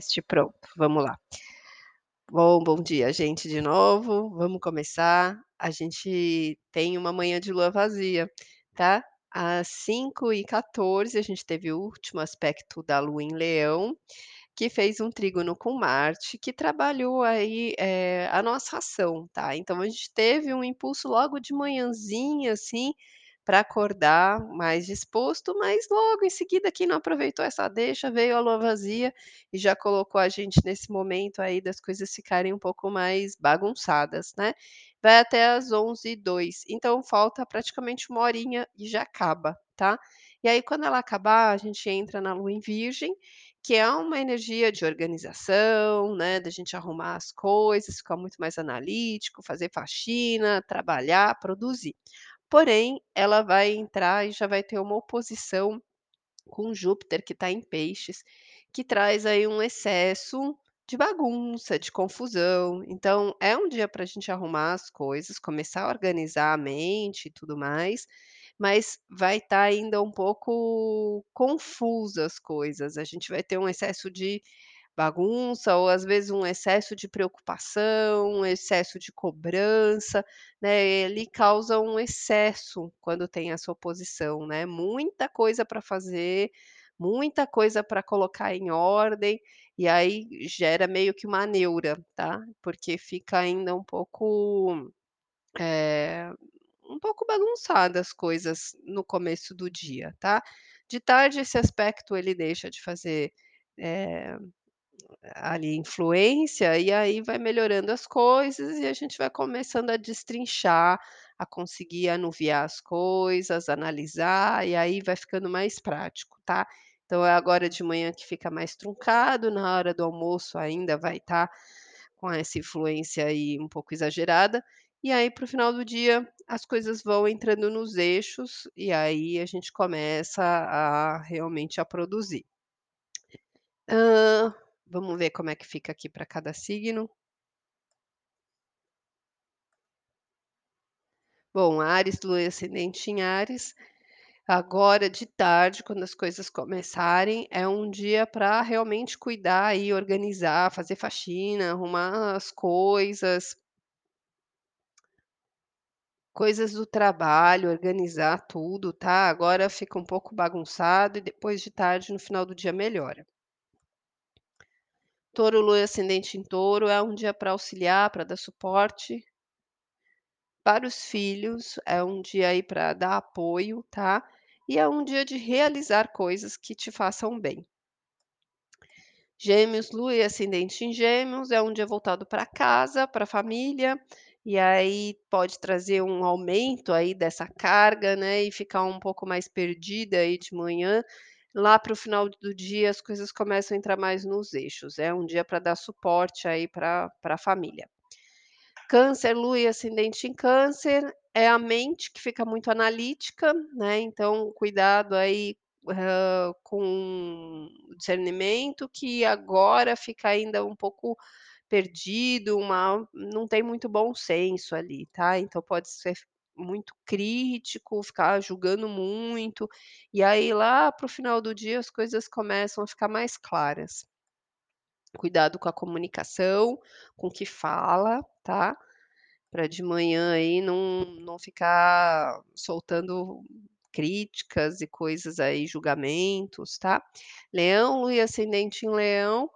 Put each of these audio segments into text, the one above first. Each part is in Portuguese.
Teste pronto, vamos lá. Bom, bom dia, gente, de novo. Vamos começar. A gente tem uma manhã de lua vazia, tá? Às 5h14 a gente teve o último aspecto da lua em Leão, que fez um trígono com Marte, que trabalhou aí, eh, a nossa ação, tá? Então a gente teve um impulso logo de manhãzinha, assim, para acordar mais disposto, mas logo em seguida quem não aproveitou essa deixa, veio a lua vazia e já colocou a gente nesse momento aí das coisas ficarem um pouco mais bagunçadas, né. Vai até às 11h02, então falta praticamente 1 horinha e já acaba, tá. E aí quando ela acabar, a gente entra na lua em Virgem, que é uma energia de organização, né, da gente arrumar as coisas, ficar muito mais analítico, fazer faxina, trabalhar, produzir. Porém, ela vai entrar e já vai ter uma oposição com Júpiter, que está em Peixes, que traz aí um excesso de bagunça, de confusão. Então, é um dia para a gente arrumar as coisas, começar a organizar a mente e tudo mais, mas vai estar ainda um pouco confusa as coisas. A gente vai ter um excesso de bagunça ou às vezes um excesso de preocupação, um excesso de cobrança, né, ele causa um excesso quando tem essa oposição, né, muita coisa para fazer, muita coisa para colocar em ordem, e aí gera meio que uma neura, tá, porque fica ainda um pouco, eh, um pouco bagunçada as coisas no começo do dia, tá. De tarde esse aspecto ele deixa de fazer, eh, ali influência, e aí vai melhorando as coisas e a gente vai começando a destrinchar, a conseguir anuviar as coisas, analisar, e aí vai ficando mais prático, tá. Então é agora de manhã que fica mais truncado, na hora do almoço ainda vai estar com essa influência aí um pouco exagerada, e aí para o final do dia as coisas vão entrando nos eixos, e aí a gente começa a realmente a produzir. Hã, vamos ver como é que fica aqui para cada signo. Bom, Áries, lua ascendente em Áries, agora de tarde, quando as coisas começarem, é um dia para realmente cuidar e organizar, fazer faxina, arrumar as coisas coisas do trabalho, organizar tudo, tá. Agora fica um pouco bagunçado e depois de tarde, no final do dia, melhora. Touro, lua e ascendente em Touro, é um dia para auxiliar, para dar suporte. Para os filhos, é um dia aí para dar apoio, tá, e é um dia de realizar coisas que te façam bem. Gêmeos, lua e ascendente em Gêmeos, é um dia voltado para casa, para família, e aí pode trazer um aumento aí dessa carga, né, e ficar um pouco mais perdida aí de manhã, lá para o final do dia as coisas começam a entrar mais nos eixos, é um dia para dar suporte aí para a família. Câncer, lua e ascendente em Câncer, é a mente que fica muito analítica, né, então cuidado aí, hã, com discernimento, que agora fica ainda um pouco perdido, uma não tem muito bom senso ali, tá, então pode ser muito crítico, ficar julgando muito, e aí lá para o final do dia as coisas começam a ficar mais claras. Cuidado com a comunicação, com o que fala, tá, para de manhã aí não não ficar soltando críticas e coisas aí, julgamentos, tá. Leão, lua ascendente em Leão,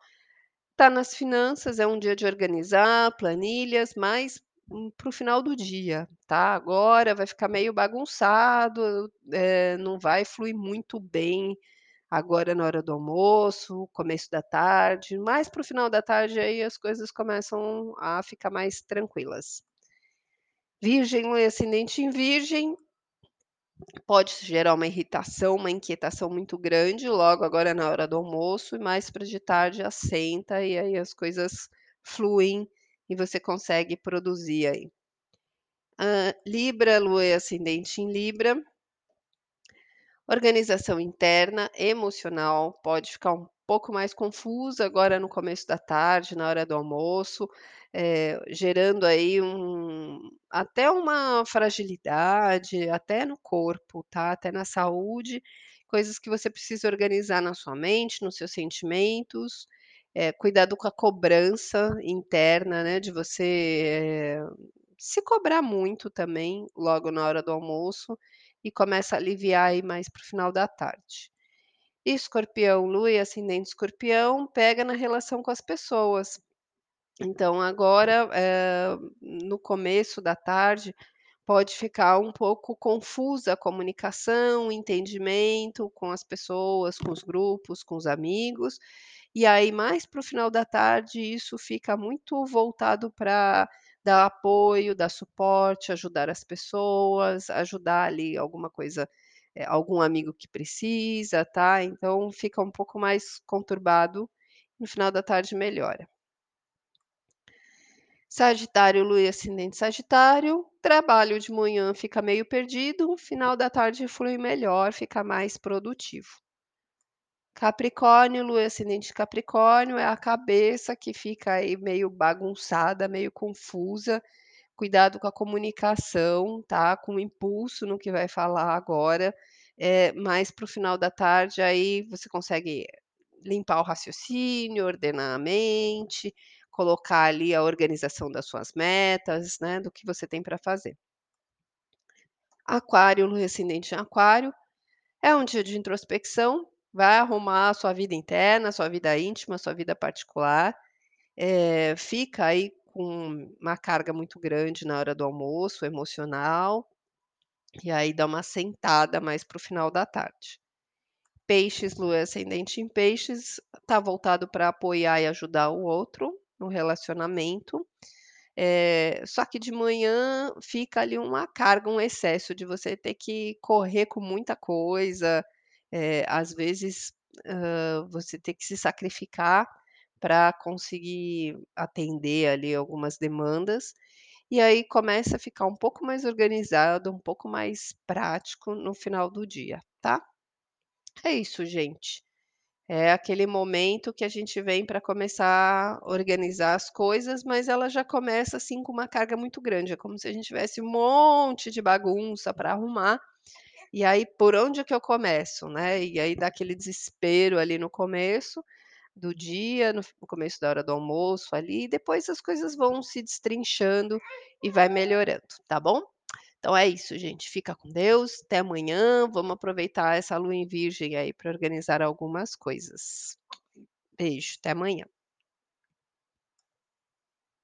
tá nas finanças, é um dia de organizar planilhas, mas, para o final do dia, tá. Agora vai ficar meio bagunçado, eh, não vai fluir muito bem agora na hora do almoço, começo da tarde, mais para o final da tarde aí as coisas começam a ficar mais tranquilas. Virgem, lua ascendente em Virgem pode gerar uma irritação, uma inquietação muito grande, logo agora na hora do almoço e mais para de tarde assenta, e aí as coisas fluem e você consegue produzir aí. Hã, Libra, lua e ascendente em Libra. Organização interna, emocional, pode ficar um pouco mais confusa agora no começo da tarde, na hora do almoço, eh, gerando aí um até uma fragilidade, até no corpo, tá, até na saúde, coisas que você precisa organizar na sua mente, nos seus sentimentos, eh, cuidado com a cobrança interna, né, de você, eh, se cobrar muito também, logo na hora do almoço, e começa a aliviar aí mais para o final da tarde. Escorpião, lua e ascendente escorpião, pega na relação com as pessoas. Então agora, eh, no começo da tarde, pode ficar um pouco confusa a comunicação, o entendimento com as pessoas, com os grupos, com os amigos, e aí mais para o final da tarde isso fica muito voltado para dar apoio, dar suporte, ajudar as pessoas, ajudar ali alguma coisa, eh, algum amigo que precisa, tá, então fica um pouco mais conturbado, no final da tarde melhora. Sagitário, lua e ascendente sagitário, trabalho de manhã fica meio perdido, final da tarde flui melhor, fica mais produtivo. Capricórnio, lua ascendente capricórnio, é a cabeça que fica aí meio bagunçada, meio confusa, cuidado com a comunicação, tá, com o impulso no que vai falar agora, eh, mais para o final da tarde, aí você consegue limpar o raciocínio, ordenar a mente, colocar ali a organização das suas metas, né, do que você tem para fazer. Aquário, lua ascendente em aquário, é um dia de introspecção, vai arrumar a sua vida interna, sua vida íntima, sua vida particular, eh, fica aí com uma carga muito grande na hora do almoço, emocional, e aí dá uma assentada mais para o final da tarde. Peixes, lua ascendente em peixes, tá voltado para apoiar e ajudar o outro, no relacionamento, eh, só que de manhã fica ali uma carga, um excesso de você ter que correr com muita coisa, eh, às vezes, hã, você ter que se sacrificar para conseguir atender ali algumas demandas, e aí começa a ficar um pouco mais organizado, um pouco mais prático no final do dia, tá? É isso gente. É aquele momento que a gente vem para começar a organizar as coisas, mas ela já começa, assim, com uma carga muito grande, é como se a gente tivesse um monte de bagunça para arrumar, e aí por onde que eu começo, né, e aí dá aquele desespero ali no começo do dia, no começo da hora do almoço ali, e depois as coisas vão se destrinchando e vai melhorando, tá bom? Então é isso gente, fica com Deus, até amanhã, vamos aproveitar essa lua em virgem aí para organizar algumas coisas. Beijo, até amanhã.